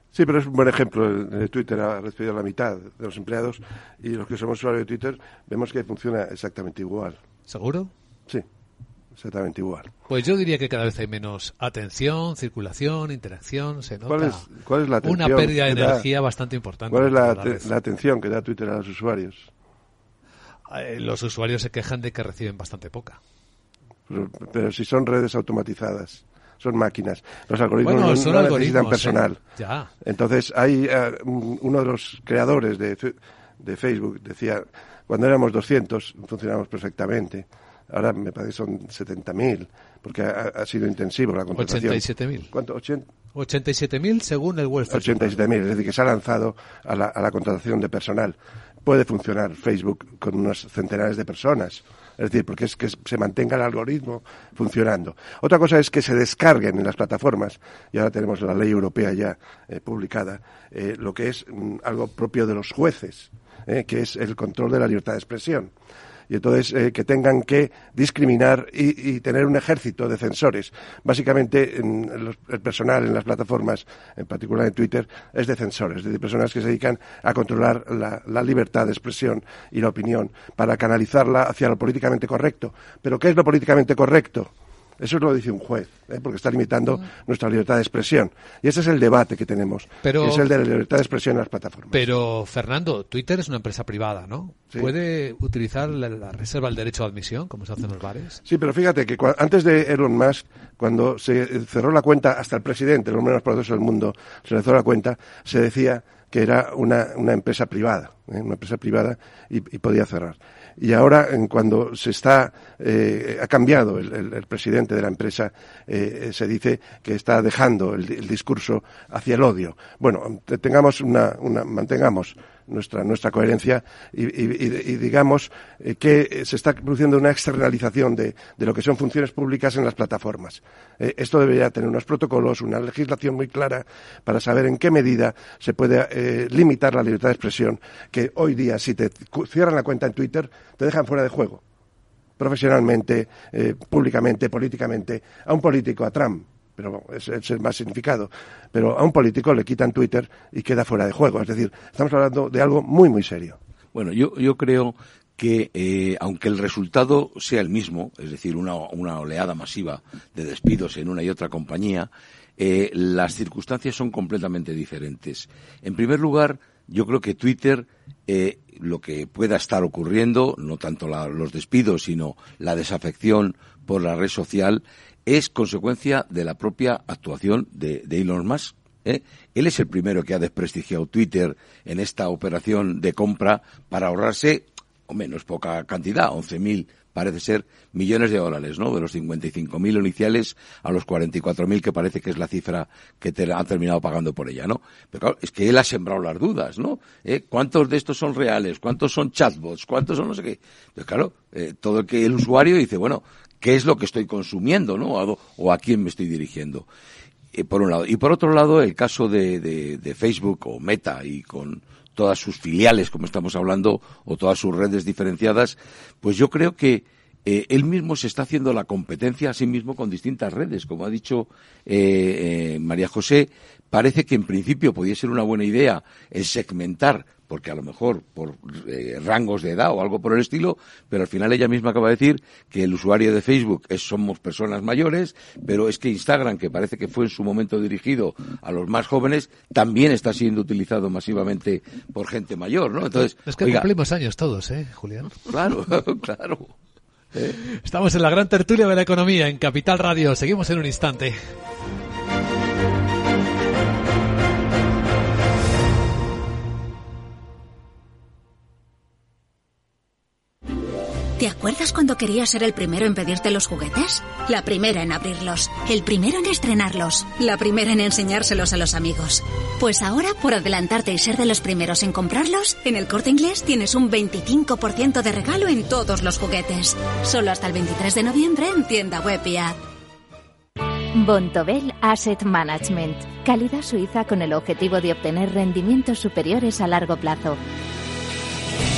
S13: Sí, pero es un buen ejemplo. Eh, Twitter ha recibido la mitad de los empleados y los que somos usuarios de Twitter vemos que funciona exactamente igual.
S1: ¿Seguro?
S13: Sí, exactamente igual.
S1: Pues yo diría que cada vez hay menos atención, circulación, interacción. Se nota
S13: ¿Cuál es, cuál es la atención
S1: una pérdida de
S13: da-
S1: energía bastante importante.
S13: ¿Cuál es la, atención que da Twitter a los usuarios?
S1: Eh, Los usuarios se quejan de que reciben bastante poca.
S13: Pero, pero si son redes automatizadas, son máquinas. Los algoritmos
S1: Bueno,
S13: no,
S1: son
S13: no
S1: algoritmos,
S13: necesitan personal.
S1: ¿eh? Ya.
S13: Entonces, hay un- uno de los creadores de, de Facebook decía, cuando éramos 200 funcionábamos perfectamente. Ahora me parece que son 70.000, porque ha, sido intensivo la contratación.
S1: 87.000.
S13: ¿Cuánto?
S1: 87.000 según el Street
S13: 87.000, es decir, que se ha lanzado a la, a la contratación de personal. Puede funcionar Facebook con unos centenares de personas. Es decir, porque es que se mantenga el algoritmo funcionando. Otra cosa es que se descarguen en las plataformas, y ahora tenemos la ley europea ya eh, publicada, eh, lo que es mm, algo propio de los jueces, eh, que es el control de la libertad de expresión y entonces eh, que tengan que discriminar y, tener un ejército de censores. Básicamente, el personal en las plataformas, en particular en Twitter, es de censores, es decir, personas que se dedican a controlar la libertad de expresión y la opinión para canalizarla hacia lo políticamente correcto. Pero ¿qué es lo políticamente correcto? Eso lo dice un juez, ¿eh? porque está limitando mm. nuestra libertad de expresión. Y ese es el debate que tenemos, es el de la libertad de expresión en las plataformas.
S1: Pero, Fernando, Twitter es una empresa privada, ¿no? ¿Puede utilizar la, reserva del derecho de admisión, como se hace en los bares?
S13: Sí, pero fíjate que antes de Elon Musk, cuando se cerró la cuenta, hasta el presidente, los menos poderosos del mundo, se le cerró la cuenta, se decía que era una, empresa privada, ¿eh? una empresa privada y podía cerrar y ahora cuando se está eh, ha cambiado el, presidente de la empresa eh, se dice que está dejando el, discurso hacia el odio. Bueno tengamos una, una mantengamos nuestra, nuestra coherencia y, digamos eh, que se está produciendo una externalización de, lo que son funciones públicas en las plataformas. Eh, esto debería tener unos protocolos, una legislación muy clara para saber en qué medida se puede eh, limitar la libertad de expresión, que hoy día si te cierran la cuenta en Twitter te dejan fuera de juego profesionalmente, públicamente, políticamente, a un político, a Trump, pero es, el más significado. Pero a un político le quitan Twitter y queda fuera de juego. Es decir, estamos hablando de algo muy, muy serio.
S11: Bueno, yo, yo creo que eh, aunque el resultado sea el mismo, es decir, una, una, oleada masiva de despidos en una y otra compañía, eh, las circunstancias son completamente diferentes. En primer lugar, yo creo que Twitter, eh, lo que pueda estar ocurriendo, no tanto los despidos, sino la desafección por la red social, es consecuencia de la propia actuación de, Elon Musk. ¿eh? Él es el primero que ha desprestigiado Twitter en esta operación de compra para ahorrarse, o menos poca cantidad, 11.000 parece ser millones de dólares, ¿no? De los 55.000 iniciales a los 44.000 que parece que es la cifra que te ha terminado pagando por ella, ¿no? Pero claro, es que él ha sembrado las dudas, ¿no? ¿Eh? ¿Cuántos de estos son reales? ¿Cuántos son chatbots? ¿Cuántos son no sé qué? Pues claro, eh, todo el que el usuario dice, bueno, qué es lo que estoy consumiendo, ¿no? O a quién me estoy dirigiendo. Eh, por un lado. Y por otro lado, el caso de, Facebook o Meta y con todas sus filiales, como estamos hablando, o todas sus redes diferenciadas, pues yo creo que eh, él mismo se está haciendo la competencia a sí mismo con distintas redes. Como ha dicho eh, María José, parece que en principio podría ser una buena idea el segmentar porque a lo mejor por eh, rangos de edad o algo por el estilo, pero al final ella misma acaba de decir que el usuario de Facebook es, somos personas mayores, pero es que Instagram, que parece que fue en su momento dirigido a los más jóvenes, también está siendo utilizado masivamente por gente mayor, ¿no? Entonces,
S1: es que cumplimos años todos, ¿eh, Julián?
S11: Claro, claro.
S1: Estamos en la gran tertulia de la economía en Capital Radio. Seguimos en un instante.
S14: ¿Te acuerdas cuando querías ser el primero en pedirte los juguetes? La primera en abrirlos, el primero en estrenarlos, la primera en enseñárselos a los amigos. Pues ahora, por adelantarte y ser de los primeros en comprarlos, en el corte inglés tienes un 25% de regalo en todos los juguetes. Solo hasta el 23 de noviembre en tienda web y app.
S6: Bontobel Asset Management. Calidad suiza con el objetivo de obtener rendimientos superiores a largo plazo.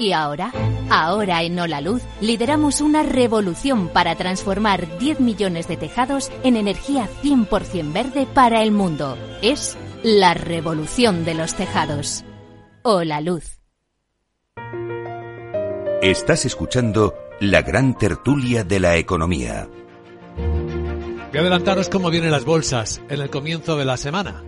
S6: y ahora, ahora en Hola Luz, lideramos una revolución para transformar 10 millones de tejados en energía 100% verde para el mundo. Es la revolución de los tejados. Hola Luz.
S2: Estás escuchando la gran tertulia de la economía.
S1: Voy a adelantaros cómo vienen las bolsas en el comienzo de la semana.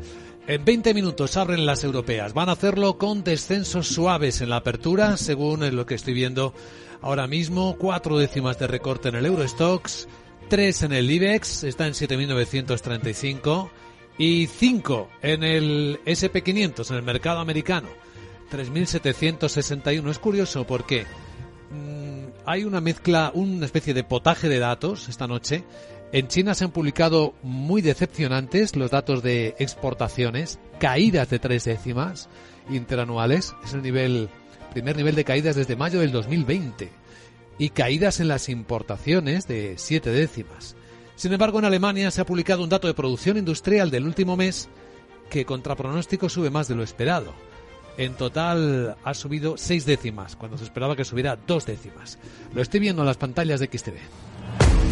S1: En 20 minutos abren las europeas. Van a hacerlo con descensos suaves en la apertura, según lo que estoy viendo ahora mismo. Cuatro décimas de recorte en el Eurostox, tres en el IBEX, está en 7.935, y cinco en el SP500, en el mercado americano, 3.761. Es curioso porque mm, hay una mezcla, una especie de potaje de datos esta noche en China se han publicado muy decepcionantes los datos de exportaciones, caídas de tres décimas interanuales, es el nivel, primer nivel de caídas desde mayo del 2020, y caídas en las importaciones de siete décimas. Sin embargo, en Alemania se ha publicado un dato de producción industrial del último mes que contra pronóstico sube más de lo esperado. En total ha subido seis décimas, cuando se esperaba que subiera dos décimas. Lo estoy viendo en las pantallas de XTV.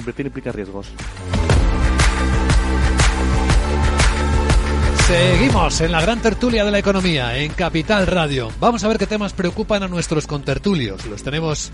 S15: Invertir implica riesgos.
S1: Seguimos en la gran tertulia de la economía en Capital Radio. Vamos a ver qué temas preocupan a nuestros contertulios. Los tenemos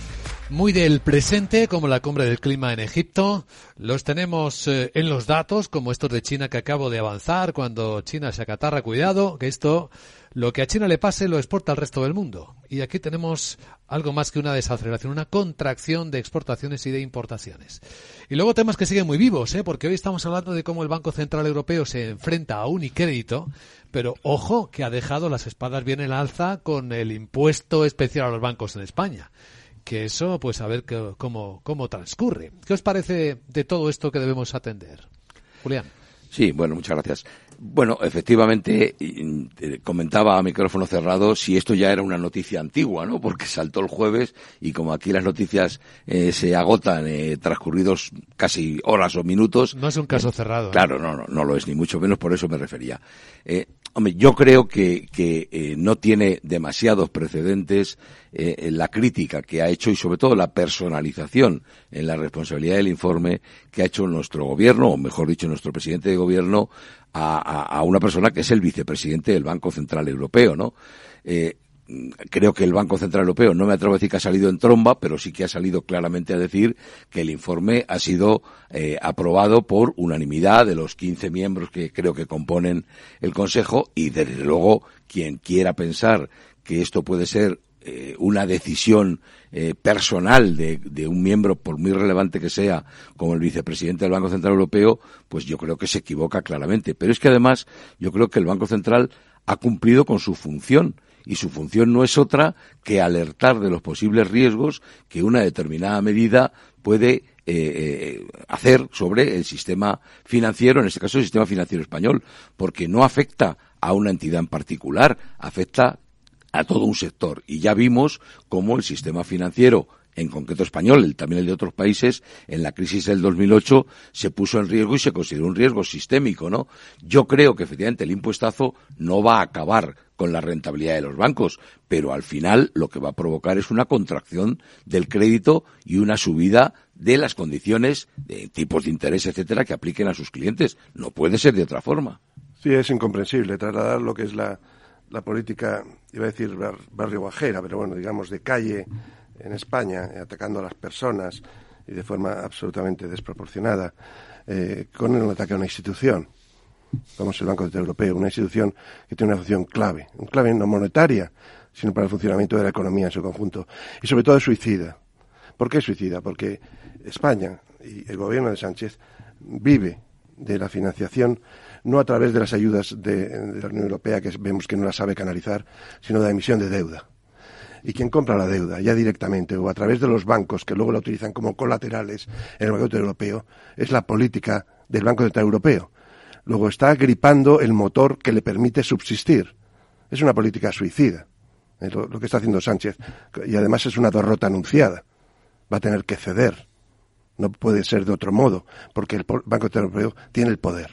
S1: muy del presente, como la cumbre del clima en Egipto. Los tenemos eh, en los datos, como estos de China que acabo de avanzar. Cuando China se acatarra, cuidado, que esto, lo que a China le pase, lo exporta al resto del mundo. Y aquí tenemos algo más que una desaceleración, una contracción de exportaciones y de importaciones. Y luego temas que siguen muy vivos, ¿eh? porque hoy estamos hablando de cómo el Banco Central Europeo se enfrenta a Unicrédito, pero ojo que ha dejado las espadas bien en alza con el impuesto especial a los bancos en España que eso, pues a ver cómo, cómo transcurre. ¿Qué os parece de todo esto que debemos atender? Julián.
S11: Sí, bueno, muchas gracias. Bueno, efectivamente, comentaba a micrófono cerrado si esto ya era una noticia antigua, ¿no? Porque saltó el jueves y como aquí las noticias eh, se agotan eh, transcurridos casi horas o minutos.
S1: No es un caso cerrado.
S11: Claro, no, no, no lo es, ni mucho menos por eso me refería. Eh, yo creo que, que no tiene demasiados precedentes la crítica que ha hecho y sobre todo la personalización en la responsabilidad del informe que ha hecho nuestro gobierno, o mejor dicho, nuestro presidente de gobierno, a, una persona que es el vicepresidente del Banco Central Europeo, ¿no? Eh, creo que el Banco Central Europeo, no me atrevo a decir que ha salido en tromba, pero sí que ha salido claramente a decir que el informe ha sido eh, aprobado por unanimidad de los 15 miembros que creo que componen el Consejo y desde luego quien quiera pensar que esto puede ser eh, una decisión eh, personal de, de, un miembro, por muy relevante que sea, como el vicepresidente del Banco Central Europeo, pues yo creo que se equivoca claramente. Pero es que además yo creo que el Banco Central ha cumplido con su función y su función no es otra que alertar de los posibles riesgos que una determinada medida puede eh, hacer sobre el sistema financiero, en este caso el sistema financiero español, porque no afecta a una entidad en particular, afecta a todo un sector. Y ya vimos cómo el sistema financiero en concreto español, el, también el de otros países, en la crisis del 2008 se puso en riesgo y se consideró un riesgo sistémico, ¿no? Yo creo que efectivamente el impuestazo no va a acabar con la rentabilidad de los bancos, pero al final lo que va a provocar es una contracción del crédito y una subida de las condiciones de tipos de interés, etcétera, que apliquen a sus clientes. No puede ser de otra forma.
S13: Sí, es incomprensible trasladar lo que es la la política, iba a decir barrio bajera, pero bueno, digamos de calle en España, eh, atacando a las personas y de forma absolutamente desproporcionada, eh, con el ataque a una institución, como es el Banco Central Europeo, una institución que tiene una función clave, un clave no monetaria, sino para el funcionamiento de la economía en su conjunto, y sobre todo suicida. ¿Por qué suicida? Porque España y el gobierno de Sánchez vive de la financiación no a través de las ayudas de, la Unión Europea, que vemos que no la sabe canalizar, sino de la emisión de deuda. Y quien compra la deuda ya directamente o a través de los bancos que luego la utilizan como colaterales en el Banco Europeo es la política del Banco Central Europeo. Luego está gripando el motor que le permite subsistir. Es una política suicida, lo, que está haciendo Sánchez. Y además es una derrota anunciada va a tener que ceder. No puede ser de otro modo, porque el Banco Central Europeo tiene el poder.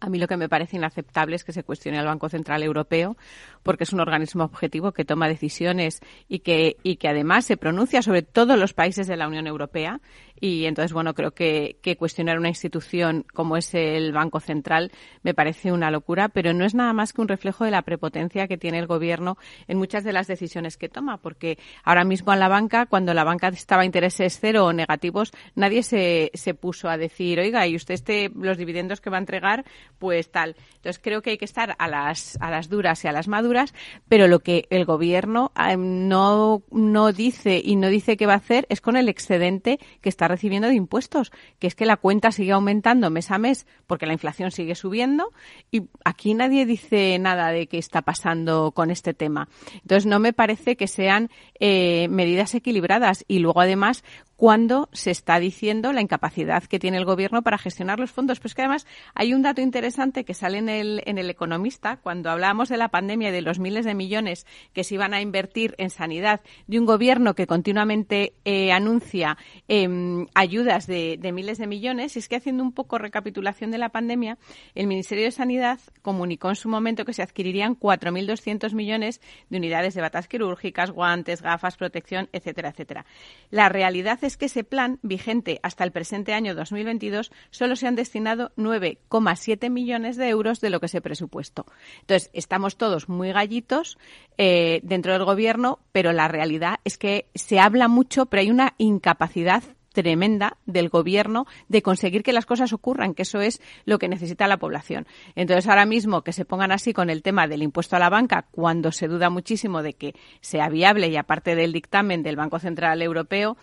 S12: A mí lo que me parece inaceptable es que se cuestione al Banco Central Europeo, porque es un organismo objetivo que toma decisiones y que, y que además se pronuncia sobre todos los países de la Unión Europea y entonces, bueno, creo que, que, cuestionar una institución como es el Banco Central me parece una locura, pero no es nada más que un reflejo de la prepotencia que tiene el Gobierno en muchas de las decisiones que toma, porque ahora mismo en la banca, cuando la banca estaba a intereses cero o negativos, nadie se, se puso a decir, oiga, y usted este, los dividendos que va a entregar, pues tal. Entonces, creo que hay que estar a las, a las duras y a las maduras, pero lo que el Gobierno eh, no, no dice y no dice que va a hacer es con el excedente que está recibiendo de impuestos, que es que la cuenta sigue aumentando mes a mes porque la inflación sigue subiendo y aquí nadie dice nada de qué está pasando con este tema. Entonces no me parece que sean eh, medidas equilibradas y luego además cuando se está diciendo la incapacidad que tiene el gobierno para gestionar los fondos. Pero es que además hay un dato interesante que sale en el, en el Economista cuando hablamos de la pandemia y de los miles de millones que se iban a invertir en sanidad de un gobierno que continuamente eh, anuncia eh, ayudas de, de, miles de millones. Y es que haciendo un poco recapitulación de la pandemia, el Ministerio de Sanidad comunicó en su momento que se adquirirían 4.200 millones de unidades de batas quirúrgicas, guantes, gafas, protección, etcétera, etcétera. La realidad es es que ese plan, vigente hasta el presente año 2022, solo se han destinado 9,7 millones de euros de lo que se presupuestó. Entonces, estamos todos muy gallitos eh, dentro del Gobierno, pero la realidad es que se habla mucho, pero hay una incapacidad tremenda del gobierno de conseguir que las cosas ocurran, que eso es lo que necesita la población. Entonces, ahora mismo que se pongan así con el tema del impuesto a la banca, cuando se duda muchísimo de que sea viable y aparte del dictamen del Banco Central Europeo,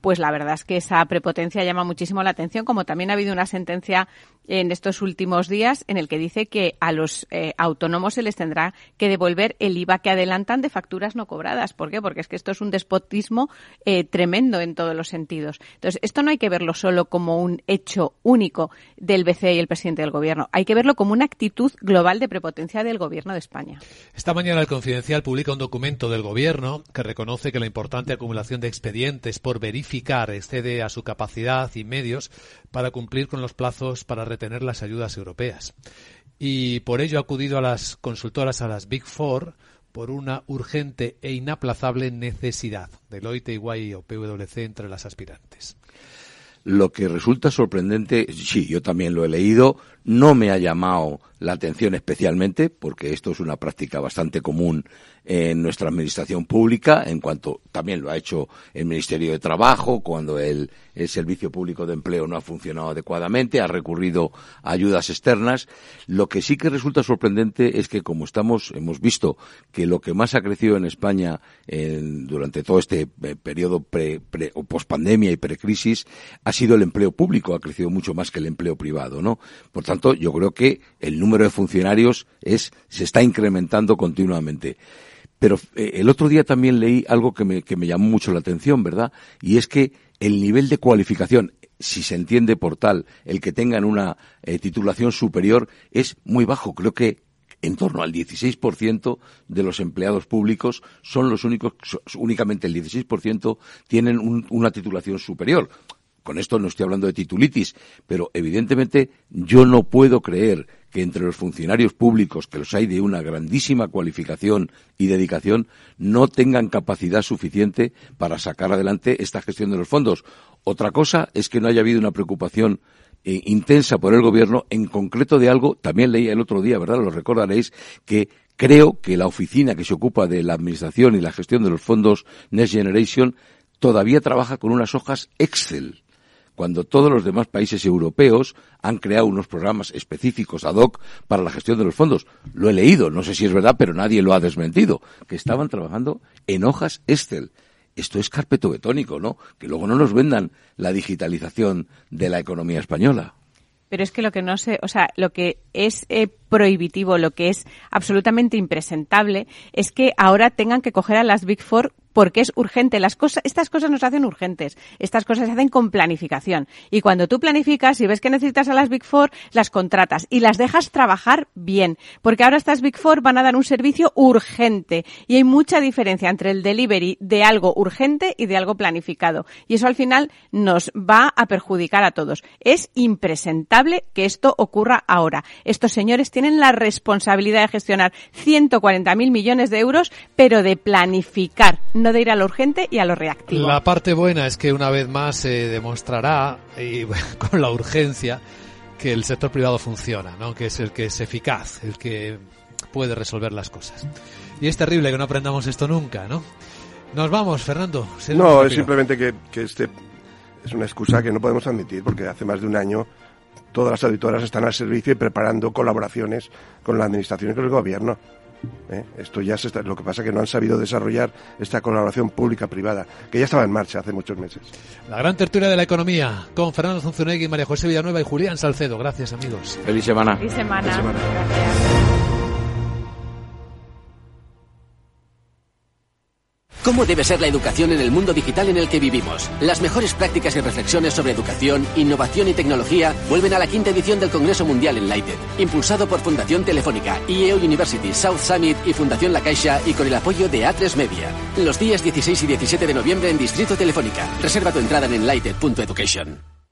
S12: pues la verdad es que esa prepotencia llama muchísimo la atención, como también ha habido una sentencia en estos últimos días en el que dice que a los eh, autónomos se les tendrá que devolver el IVA que adelantan de facturas no cobradas. ¿Por qué? Porque es que esto es un despotismo eh, tremendo en todos los sentidos. Entonces, esto no hay que verlo solo como un hecho único del BCE y el presidente del Gobierno. Hay que verlo como una actitud global de prepotencia del Gobierno de España.
S1: Esta mañana el Confidencial publica un documento del Gobierno que reconoce que la importante acumulación de expedientes por verificar excede a su capacidad y medios para cumplir con los plazos para retener las ayudas europeas. Y por ello ha acudido a las consultoras, a las Big Four, por una urgente e inaplazable necesidad. Deloitte, Iguay o PwC entre las aspirantes.
S11: Lo que resulta sorprendente, sí, yo también lo he leído, no me ha llamado la atención especialmente, porque esto es una práctica bastante común en nuestra administración pública, en cuanto también lo ha hecho el Ministerio de Trabajo, cuando el, el, Servicio Público de Empleo no ha funcionado adecuadamente, ha recurrido a ayudas externas. Lo que sí que resulta sorprendente es que, como estamos, hemos visto que lo que más ha crecido en España en, durante todo este eh, periodo pre, pre, o pospandemia y precrisis ha sido el empleo público, ha crecido mucho más que el empleo privado, ¿no? Por tanto, yo creo que el número de funcionarios es, se está incrementando continuamente. Pero eh, el otro día también leí algo que me, que me llamó mucho la atención, ¿verdad? Y es que el nivel de cualificación, si se entiende por tal, el que tengan una eh, titulación superior, es muy bajo. Creo que en torno al 16% de los empleados públicos son los únicos, únicamente el 16% tienen un, una titulación superior. Con esto no estoy hablando de titulitis, pero evidentemente yo no puedo creer que entre los funcionarios públicos, que los hay de una grandísima cualificación y dedicación, no tengan capacidad suficiente para sacar adelante esta gestión de los fondos. Otra cosa es que no haya habido una preocupación eh, intensa por el gobierno, en concreto de algo, también leí el otro día, ¿verdad? Lo recordaréis, que creo que la oficina que se ocupa de la administración y la gestión de los fondos Next Generation todavía trabaja con unas hojas Excel cuando todos los demás países europeos han creado unos programas específicos ad hoc para la gestión de los fondos. Lo he leído, no sé si es verdad, pero nadie lo ha desmentido, que estaban trabajando en hojas Excel. Esto es carpeto betónico, ¿no? Que luego no nos vendan la digitalización de la economía española.
S12: Pero es que lo que no sé, o sea, lo que es eh, prohibitivo, lo que es absolutamente impresentable, es que ahora tengan que coger a las Big Four porque es urgente. Las cosas, estas cosas nos hacen urgentes. Estas cosas se hacen con planificación. Y cuando tú planificas y ves que necesitas a las Big Four, las contratas y las dejas trabajar bien. Porque ahora estas Big Four van a dar un servicio urgente. Y hay mucha diferencia entre el delivery de algo urgente y de algo planificado. Y eso al final nos va a perjudicar a todos. Es impresentable que esto ocurra ahora. Estos señores tienen la responsabilidad de gestionar 140.000 millones de euros, pero de planificar no de ir a lo urgente y a lo reactivo.
S1: La parte buena es que una vez más se demostrará, y, con la urgencia, que el sector privado funciona, ¿no? que es el que es eficaz, el que puede resolver las cosas. Y es terrible que no aprendamos esto nunca, ¿no? Nos vamos, Fernando.
S13: No, es simplemente que, que este es una excusa que no podemos admitir, porque hace más de un año todas las auditoras están al servicio y preparando colaboraciones con la administración y con el gobierno. ¿eh? Esto ya se está, lo que pasa es que no han sabido desarrollar esta colaboración pública-privada, que ya estaba en marcha hace muchos meses.
S1: La gran tertulia de la economía con Fernando Zunzunegui, María José Villanueva y Julián Salcedo. Gracias, amigos.
S11: Feliz semana.
S12: Feliz semana.
S13: Feliz semana.
S16: ¿Cómo debe ser la educación en el mundo digital en el que vivimos? Las mejores prácticas y reflexiones sobre educación, innovación y tecnología vuelven a la quinta edición del Congreso Mundial en Lighted, impulsado por Fundación Telefónica, IEO University, South Summit y Fundación La Caixa y con el apoyo de A3 Media. Los días 16 y 17 de noviembre en Distrito Telefónica. Reserva tu entrada en enlighted.education.